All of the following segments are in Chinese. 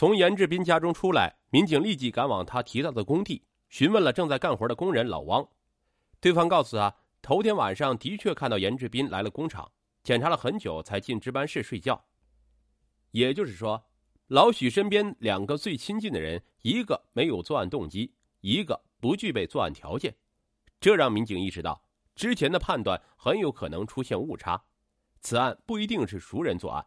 从严志斌家中出来，民警立即赶往他提到的工地，询问了正在干活的工人老汪。对方告诉他，头天晚上的确看到严志斌来了工厂，检查了很久才进值班室睡觉。也就是说，老许身边两个最亲近的人，一个没有作案动机，一个不具备作案条件，这让民警意识到之前的判断很有可能出现误差，此案不一定是熟人作案。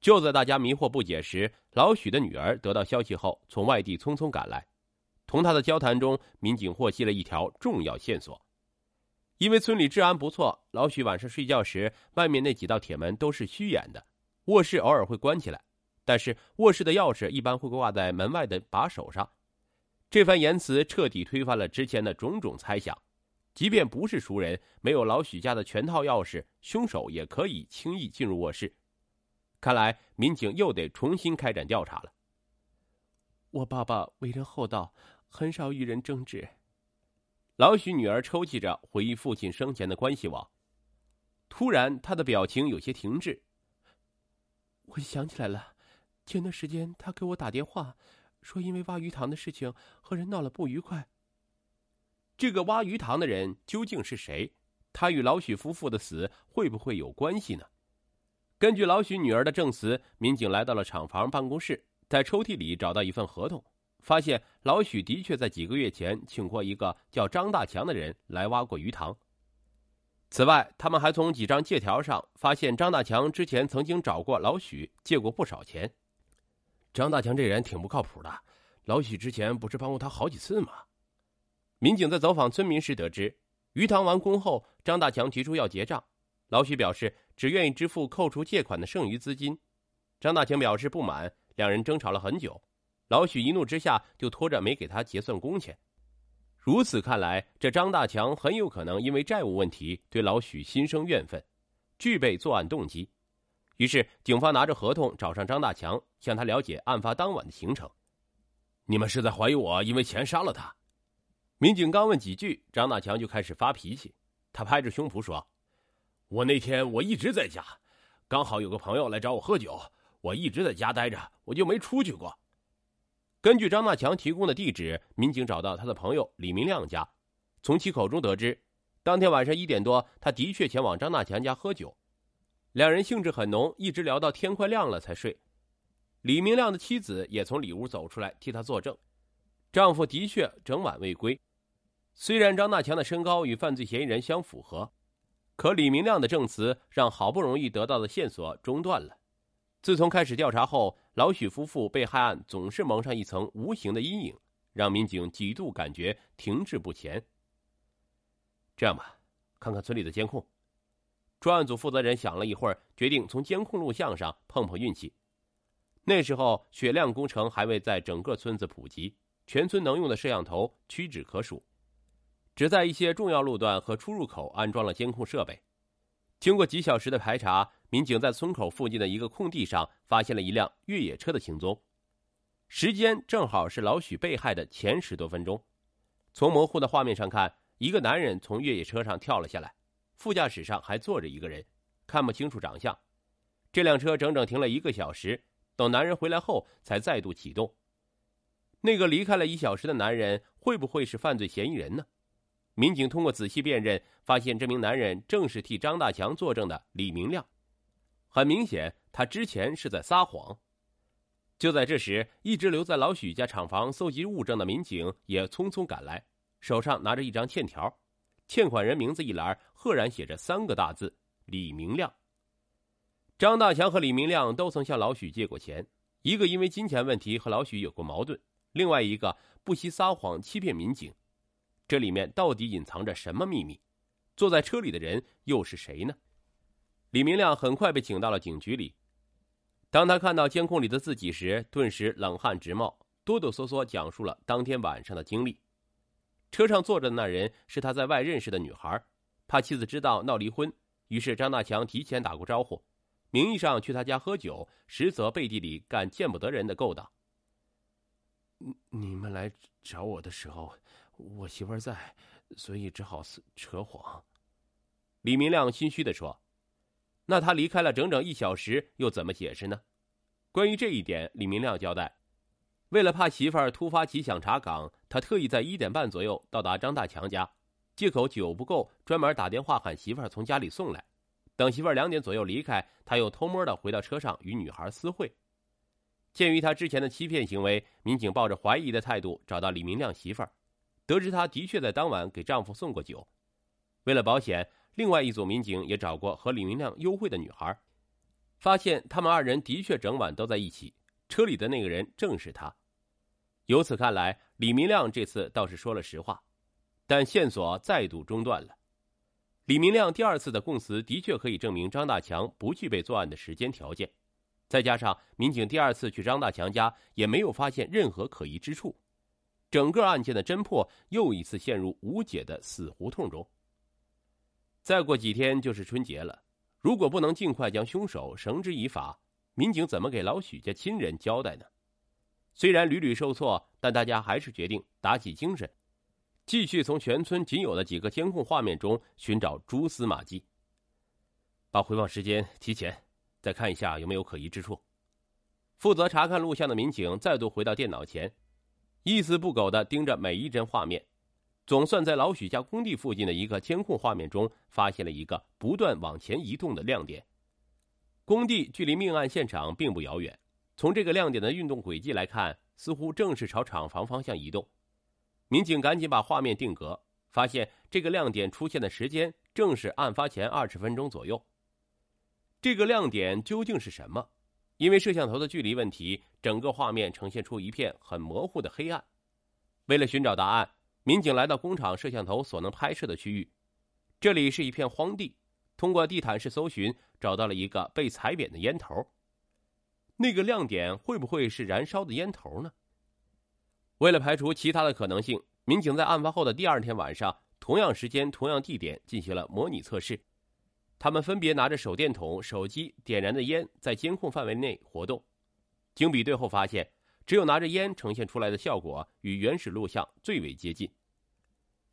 就在大家迷惑不解时，老许的女儿得到消息后，从外地匆匆赶来。同他的交谈中，民警获悉了一条重要线索。因为村里治安不错，老许晚上睡觉时，外面那几道铁门都是虚掩的，卧室偶尔会关起来，但是卧室的钥匙一般会挂在门外的把手上。这番言辞彻底推翻了之前的种种猜想。即便不是熟人，没有老许家的全套钥匙，凶手也可以轻易进入卧室。看来民警又得重新开展调查了。我爸爸为人厚道，很少与人争执。老许女儿抽泣着回忆父亲生前的关系网。突然，她的表情有些停滞。我想起来了，前段时间他给我打电话，说因为挖鱼塘的事情和人闹了不愉快。这个挖鱼塘的人究竟是谁？他与老许夫妇的死会不会有关系呢？根据老许女儿的证词，民警来到了厂房办公室，在抽屉里找到一份合同，发现老许的确在几个月前请过一个叫张大强的人来挖过鱼塘。此外，他们还从几张借条上发现张大强之前曾经找过老许借过不少钱。张大强这人挺不靠谱的，老许之前不是帮过他好几次吗？民警在走访村民时得知，鱼塘完工后，张大强提出要结账。老许表示只愿意支付扣除借款的剩余资金，张大强表示不满，两人争吵了很久。老许一怒之下就拖着没给他结算工钱。如此看来，这张大强很有可能因为债务问题对老许心生怨愤，具备作案动机。于是，警方拿着合同找上张大强，向他了解案发当晚的行程。你们是在怀疑我因为钱杀了他？民警刚问几句，张大强就开始发脾气。他拍着胸脯说。我那天我一直在家，刚好有个朋友来找我喝酒，我一直在家待着，我就没出去过。根据张大强提供的地址，民警找到他的朋友李明亮家，从其口中得知，当天晚上一点多，他的确前往张大强家喝酒，两人兴致很浓，一直聊到天快亮了才睡。李明亮的妻子也从里屋走出来替他作证，丈夫的确整晚未归。虽然张大强的身高与犯罪嫌疑人相符合。可李明亮的证词让好不容易得到的线索中断了。自从开始调查后，老许夫妇被害案总是蒙上一层无形的阴影，让民警几度感觉停滞不前。这样吧，看看村里的监控。专案组负责人想了一会儿，决定从监控录像上碰碰运气。那时候，雪亮工程还未在整个村子普及，全村能用的摄像头屈指可数。只在一些重要路段和出入口安装了监控设备。经过几小时的排查，民警在村口附近的一个空地上发现了一辆越野车的行踪，时间正好是老许被害的前十多分钟。从模糊的画面上看，一个男人从越野车上跳了下来，副驾驶上还坐着一个人，看不清楚长相。这辆车整整停了一个小时，等男人回来后才再度启动。那个离开了一小时的男人会不会是犯罪嫌疑人呢？民警通过仔细辨认，发现这名男人正是替张大强作证的李明亮。很明显，他之前是在撒谎。就在这时，一直留在老许家厂房搜集物证的民警也匆匆赶来，手上拿着一张欠条，欠款人名字一栏赫然写着三个大字：李明亮。张大强和李明亮都曾向老许借过钱，一个因为金钱问题和老许有过矛盾，另外一个不惜撒谎欺骗民警。这里面到底隐藏着什么秘密？坐在车里的人又是谁呢？李明亮很快被请到了警局里。当他看到监控里的自己时，顿时冷汗直冒，哆哆嗦嗦讲述了当天晚上的经历。车上坐着的那人是他在外认识的女孩，怕妻子知道闹离婚，于是张大强提前打过招呼，名义上去他家喝酒，实则背地里干见不得人的勾当。你们来找我的时候。我媳妇儿在，所以只好扯谎。李明亮心虚的说：“那他离开了整整一小时，又怎么解释呢？”关于这一点，李明亮交代，为了怕媳妇儿突发奇想查岗，他特意在一点半左右到达张大强家，借口酒不够，专门打电话喊媳妇儿从家里送来。等媳妇儿两点左右离开，他又偷摸的回到车上与女孩私会。鉴于他之前的欺骗行为，民警抱着怀疑的态度找到李明亮媳妇儿，得知她的确在当晚给丈夫送过酒。为了保险，另外一组民警也找过和李明亮幽会的女孩。发现他们二人的确整晚都在一起，车里的那个人正是她。由此看来，李明亮这次倒是说了实话，但线索再度中断了。李明亮第二次的供词的确可以证明张大强不具备作案的时间条件，再加上民警第二次去张大强家也没有发现任何可疑之处，整个案件的侦破又一次陷入无解的死胡同中。再过几天就是春节了。如果不能尽快将凶手绳之以法，民警怎么给老许家亲人交代呢？虽然屡屡受挫，但大家还是决定打起精神，继续从全村仅有的几个监控画面中寻找蛛丝马迹。把回放时间提前，再看一下有没有可疑之处。负责查看录像的民警再度回到电脑前，一丝不苟的盯着每一帧画面。总算在老许家工地附近的一个监控画面中，发现了一个不断往前移动的亮点。工地距离命案现场并不遥远，从这个亮点的运动轨迹来看，似乎正是朝厂房方向移动。民警赶紧把画面定格，发现这个亮点出现的时间正是案发前二十分钟左右。这个亮点究竟是什么？因为摄像头的距离问题，整个画面呈现出一片很模糊的黑暗。为了寻找答案。民警来到工厂摄像头所能拍摄的区域，这里是一片荒地。通过地毯式搜寻，找到了一个被踩扁的烟头。那个亮点会不会是燃烧的烟头呢？为了排除其他的可能性，民警在案发后的第二天晚上，同样时间、同样地点进行了模拟测试。他们分别拿着手电筒、手机点燃的烟，在监控范围内活动。经比对后发现。只有拿着烟呈现出来的效果与原始录像最为接近。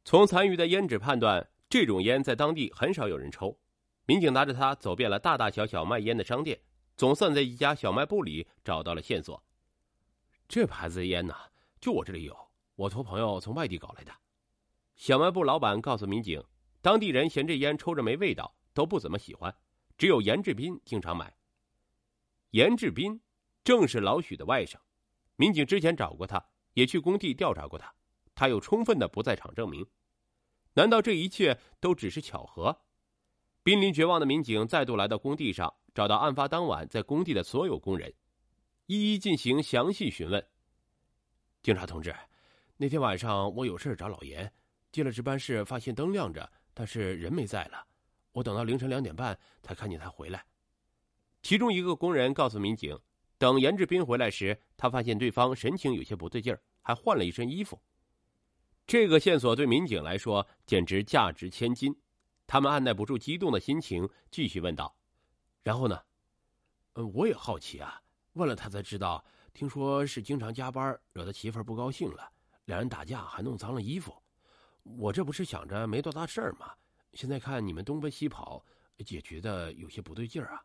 从残余的烟纸判断，这种烟在当地很少有人抽。民警拿着它走遍了大大小小卖烟的商店，总算在一家小卖部里找到了线索。这牌子的烟呢，就我这里有，我托朋友从外地搞来的。小卖部老板告诉民警，当地人嫌这烟抽着没味道，都不怎么喜欢，只有严志斌经常买。严志斌正是老许的外甥。民警之前找过他，也去工地调查过他，他有充分的不在场证明。难道这一切都只是巧合？濒临绝望的民警再度来到工地上，找到案发当晚在工地的所有工人，一一进行详细询问。警察同志，那天晚上我有事找老严，进了值班室，发现灯亮着，但是人没在了。我等到凌晨两点半才看见他回来。其中一个工人告诉民警。等严志斌回来时，他发现对方神情有些不对劲儿，还换了一身衣服。这个线索对民警来说简直价值千金，他们按耐不住激动的心情，继续问道：“然后呢？”“嗯，我也好奇啊，问了他才知道，听说是经常加班，惹他媳妇儿不高兴了，两人打架还弄脏了衣服。我这不是想着没多大事儿吗？现在看你们东奔西跑，也觉得有些不对劲儿啊。”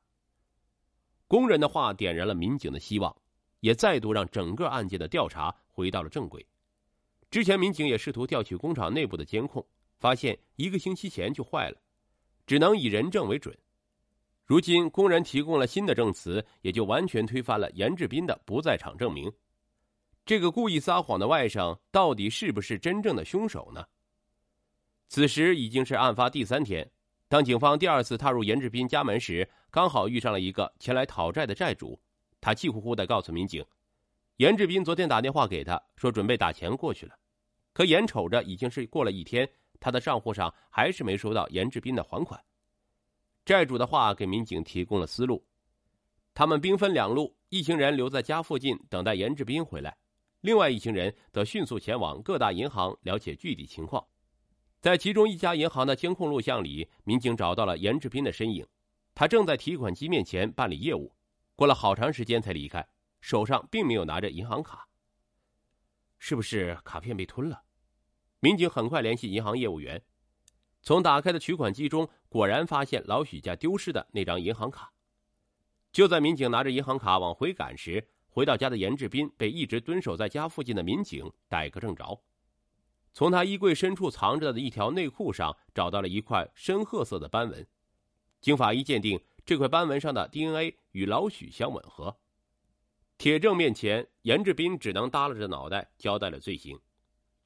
工人的话点燃了民警的希望，也再度让整个案件的调查回到了正轨。之前民警也试图调取工厂内部的监控，发现一个星期前就坏了，只能以人证为准。如今工人提供了新的证词，也就完全推翻了严志斌的不在场证明。这个故意撒谎的外甥到底是不是真正的凶手呢？此时已经是案发第三天。当警方第二次踏入严志斌家门时，刚好遇上了一个前来讨债的债主。他气呼呼的告诉民警，严志斌昨天打电话给他，说准备打钱过去了。可眼瞅着已经是过了一天，他的账户上还是没收到严志斌的还款。债主的话给民警提供了思路，他们兵分两路，一行人留在家附近等待严志斌回来，另外一行人则迅速前往各大银行了解具体情况。在其中一家银行的监控录像里，民警找到了严志斌的身影，他正在提款机面前办理业务，过了好长时间才离开，手上并没有拿着银行卡。是不是卡片被吞了？民警很快联系银行业务员，从打开的取款机中果然发现老许家丢失的那张银行卡。就在民警拿着银行卡往回赶时，回到家的严志斌被一直蹲守在家附近的民警逮个正着。从他衣柜深处藏着的一条内裤上找到了一块深褐色的斑纹，经法医鉴定，这块斑纹上的 DNA 与老许相吻合。铁证面前，严志斌只能耷拉着脑袋交代了罪行。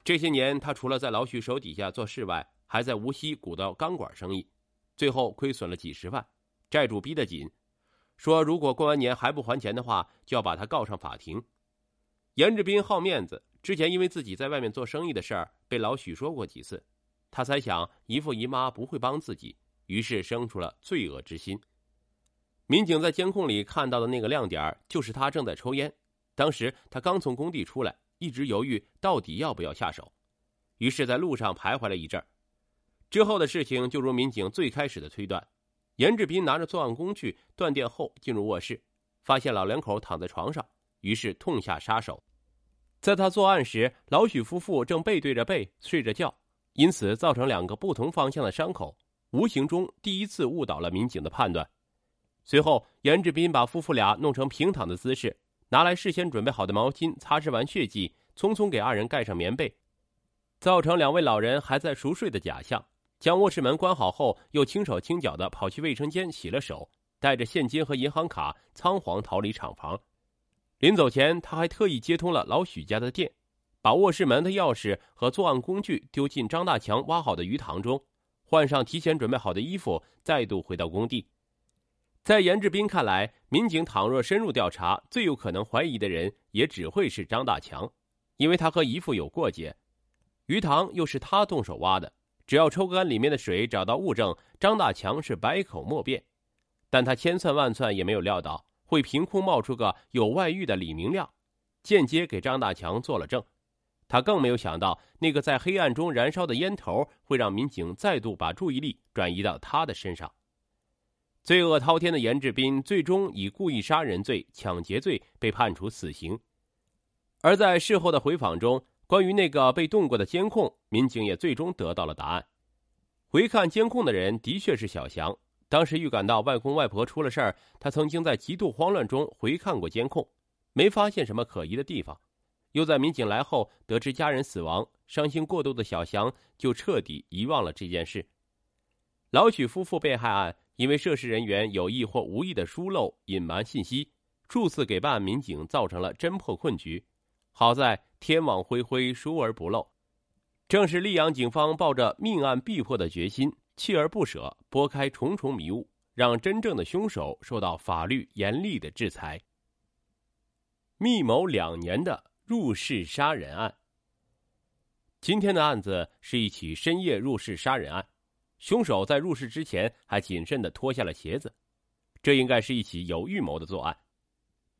这些年，他除了在老许手底下做事外，还在无锡鼓捣钢管生意，最后亏损了几十万，债主逼得紧，说如果过完年还不还钱的话，就要把他告上法庭。严志斌好面子。之前因为自己在外面做生意的事儿被老许说过几次，他猜想姨父姨妈不会帮自己，于是生出了罪恶之心。民警在监控里看到的那个亮点就是他正在抽烟，当时他刚从工地出来，一直犹豫到底要不要下手，于是在路上徘徊了一阵之后的事情就如民警最开始的推断，严志斌拿着作案工具断电后进入卧室，发现老两口躺在床上，于是痛下杀手。在他作案时，老许夫妇正背对着背睡着觉，因此造成两个不同方向的伤口，无形中第一次误导了民警的判断。随后，严志斌把夫妇俩弄成平躺的姿势，拿来事先准备好的毛巾擦拭完血迹，匆匆给二人盖上棉被，造成两位老人还在熟睡的假象。将卧室门关好后，又轻手轻脚的跑去卫生间洗了手，带着现金和银行卡仓皇逃离厂房。临走前，他还特意接通了老许家的电，把卧室门的钥匙和作案工具丢进张大强挖好的鱼塘中，换上提前准备好的衣服，再度回到工地。在严志斌看来，民警倘若深入调查，最有可能怀疑的人也只会是张大强，因为他和姨父有过节，鱼塘又是他动手挖的，只要抽干里面的水，找到物证，张大强是百口莫辩。但他千算万算也没有料到。会凭空冒出个有外遇的李明亮，间接给张大强做了证。他更没有想到，那个在黑暗中燃烧的烟头会让民警再度把注意力转移到他的身上。罪恶滔天的严志斌最终以故意杀人罪、抢劫罪被判处死刑。而在事后的回访中，关于那个被动过的监控，民警也最终得到了答案。回看监控的人的确是小翔。当时预感到外公外婆出了事儿，他曾经在极度慌乱中回看过监控，没发现什么可疑的地方。又在民警来后得知家人死亡，伤心过度的小翔就彻底遗忘了这件事。老许夫妇被害案，因为涉事人员有意或无意的疏漏、隐瞒信息，数次给办案民警造成了侦破困局。好在天网恢恢，疏而不漏。正是溧阳警方抱着命案必破的决心。锲而不舍，拨开重重迷雾，让真正的凶手受到法律严厉的制裁。密谋两年的入室杀人案。今天的案子是一起深夜入室杀人案，凶手在入室之前还谨慎的脱下了鞋子，这应该是一起有预谋的作案。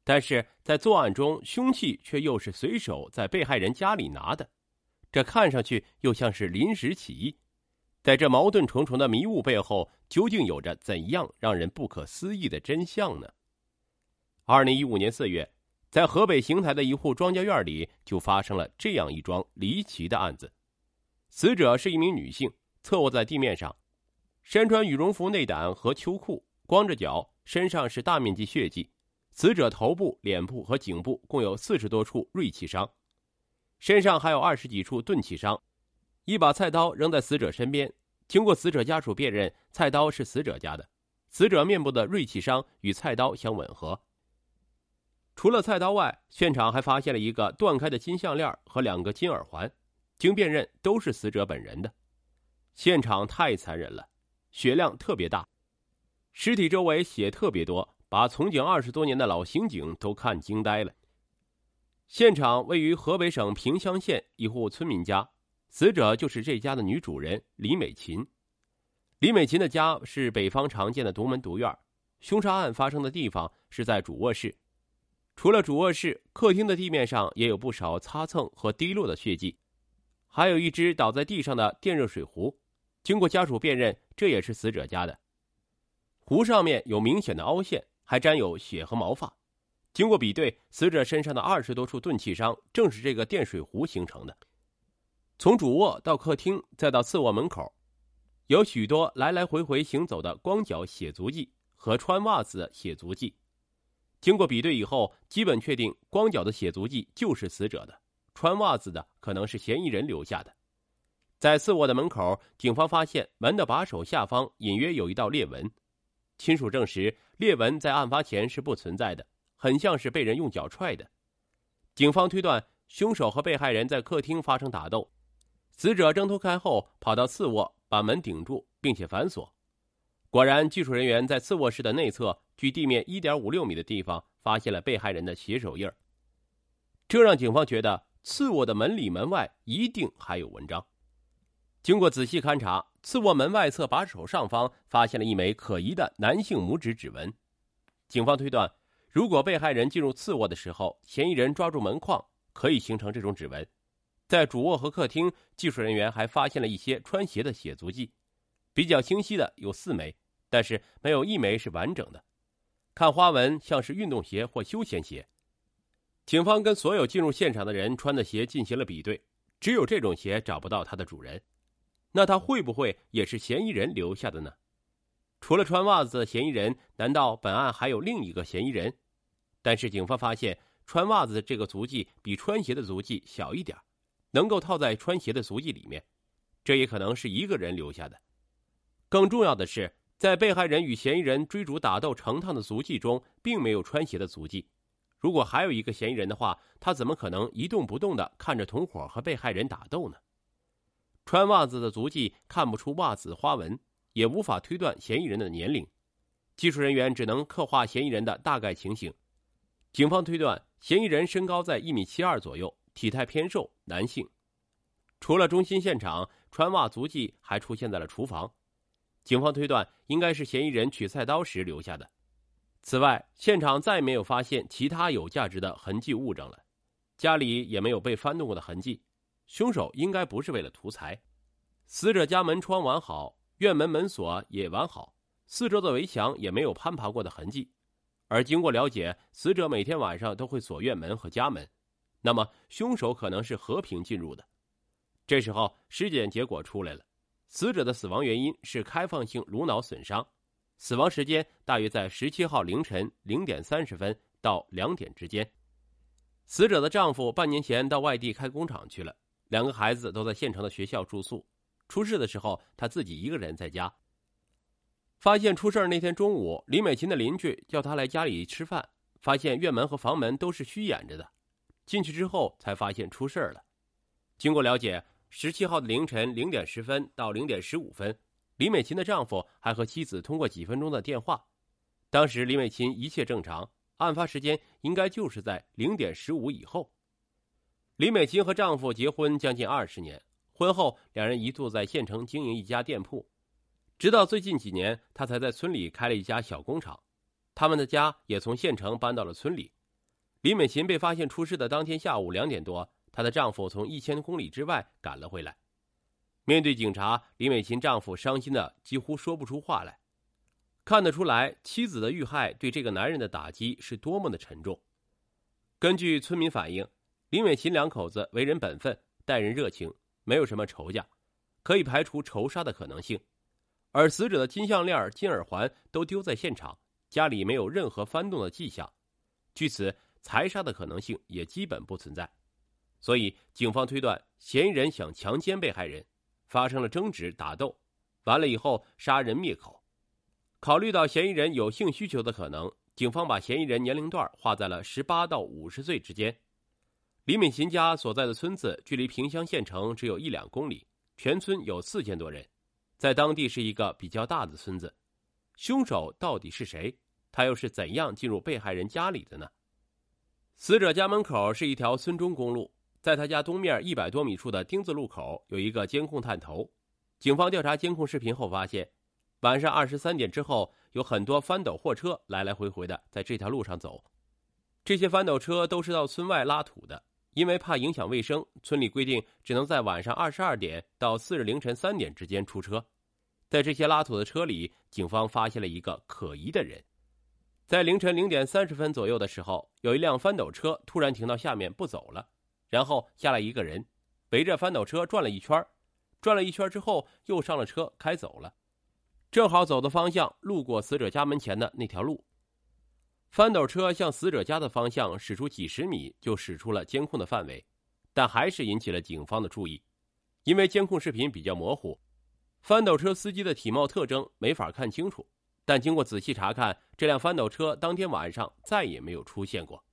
但是在作案中，凶器却又是随手在被害人家里拿的，这看上去又像是临时起意。在这矛盾重重的迷雾背后，究竟有着怎样让人不可思议的真相呢？二零一五年四月，在河北邢台的一户庄稼院里，就发生了这样一桩离奇的案子。死者是一名女性，侧卧在地面上，身穿羽绒服内胆和秋裤，光着脚，身上是大面积血迹。死者头部、脸部和颈部共有四十多处锐器伤，身上还有二十几处钝器伤。一把菜刀扔在死者身边，经过死者家属辨认，菜刀是死者家的。死者面部的锐器伤与菜刀相吻合。除了菜刀外，现场还发现了一个断开的金项链和两个金耳环，经辨认都是死者本人的。现场太残忍了，血量特别大，尸体周围血特别多，把从警二十多年的老刑警都看惊呆了。现场位于河北省平乡县一户村民家。死者就是这家的女主人李美琴。李美琴的家是北方常见的独门独院。凶杀案发生的地方是在主卧室，除了主卧室，客厅的地面上也有不少擦蹭和滴落的血迹，还有一只倒在地上的电热水壶。经过家属辨认，这也是死者家的。壶上面有明显的凹陷，还沾有血和毛发。经过比对，死者身上的二十多处钝器伤正是这个电水壶形成的。从主卧到客厅，再到次卧门口，有许多来来回回行走的光脚血足迹和穿袜子的血足迹，经过比对以后，基本确定光脚的血足迹就是死者的，穿袜子的可能是嫌疑人留下的。在次卧的门口，警方发现门的把手下方隐约有一道裂纹，亲属证实裂纹在案发前是不存在的，很像是被人用脚踹的。警方推断，凶手和被害人在客厅发生打斗，死者挣脱开后跑到次卧，把门顶住并且反锁。果然，技术人员在次卧室的内侧，距地面一点五六米的地方发现了被害人的血手印这让警方觉得次卧的门里门外一定还有文章。经过仔细勘查，次卧门外侧把手上方发现了一枚可疑的男性拇指指纹。警方推断，如果被害人进入次卧的时候，嫌疑人抓住门框，可以形成这种指纹。在主卧和客厅，技术人员还发现了一些穿鞋的血足迹。比较清晰的有四枚，但是没有一枚是完整的。看花纹像是运动鞋或休闲鞋。警方跟所有进入现场的人穿的鞋进行了比对，只有这种鞋找不到它的主人。那他会不会也是嫌疑人留下的呢？除了穿袜子的嫌疑人，难道本案还有另一个嫌疑人？但是警方发现穿袜子的这个足迹比穿鞋的足迹小一点，能够套在穿鞋的足迹里面，这也可能是一个人留下的。更重要的是，在被害人与嫌疑人追逐打斗成趟的足迹中，并没有穿鞋的足迹。如果还有一个嫌疑人的话，他怎么可能一动不动的看着同伙和被害人打斗呢？穿袜子的足迹看不出袜子花纹，也无法推断嫌疑人的年龄。技术人员只能刻画嫌疑人的大概情形。警方推断，嫌疑人身高在一米七二左右，体态偏瘦，男性。除了中心现场，穿袜足迹还出现在了厨房。警方推断，应该是嫌疑人取菜刀时留下的。此外，现场再没有发现其他有价值的痕迹物证了，家里也没有被翻动过的痕迹。凶手应该不是为了图财。死者家门窗完好，院门门锁也完好，四周的围墙也没有攀爬过的痕迹。而经过了解，死者每天晚上都会锁院门和家门，那么凶手可能是和平进入的。这时候，尸检结果出来了。死者的死亡原因是开放性颅脑损伤，死亡时间大约在十七号凌晨零点三十分到两点之间。死者的丈夫半年前到外地开工厂去了，两个孩子都在县城的学校住宿。出事的时候，他自己一个人在家。发现出事那天中午，李美琴的邻居叫他来家里吃饭，发现院门和房门都是虚掩着的，进去之后才发现出事了。经过了解。十七号的凌晨零点十分到零点十五分，李美琴的丈夫还和妻子通过几分钟的电话。当时李美琴一切正常，案发时间应该就是在零点十五以后。李美琴和丈夫结婚将近二十年，婚后两人一度在县城经营一家店铺，直到最近几年，她才在村里开了一家小工厂。他们的家也从县城搬到了村里。李美琴被发现出事的当天下午两点多。她的丈夫从一千公里之外赶了回来，面对警察，李美琴丈夫伤心的几乎说不出话来。看得出来，妻子的遇害对这个男人的打击是多么的沉重。根据村民反映，李美琴两口子为人本分，待人热情，没有什么仇家，可以排除仇杀的可能性。而死者的金项链、金耳环都丢在现场，家里没有任何翻动的迹象，据此，财杀的可能性也基本不存在。所以，警方推断嫌疑人想强奸被害人，发生了争执打斗，完了以后杀人灭口。考虑到嫌疑人有性需求的可能，警方把嫌疑人年龄段划在了十八到五十岁之间。李敏琴家所在的村子距离萍乡县城只有一两公里，全村有四千多人，在当地是一个比较大的村子。凶手到底是谁？他又是怎样进入被害人家里的呢？死者家门口是一条村中公路。在他家东面一百多米处的丁字路口有一个监控探头，警方调查监控视频后发现，晚上二十三点之后有很多翻斗货车来来回回的在这条路上走。这些翻斗车都是到村外拉土的，因为怕影响卫生，村里规定只能在晚上二十二点到次日凌晨三点之间出车。在这些拉土的车里，警方发现了一个可疑的人。在凌晨零点三十分左右的时候有一辆翻斗车突然停到下面不走了然后下来一个人围着翻斗车转了一圈转了一圈之后又上了车开走了。正好走的方向路过死者家门前的那条路。翻斗车向死者家的方向驶出几十米就驶出了监控的范围但还是引起了警方的注意因为监控视频比较模糊翻斗车司机的体貌特征没法看清楚但经过仔细查看这辆翻斗车当天晚上再也没有出现过。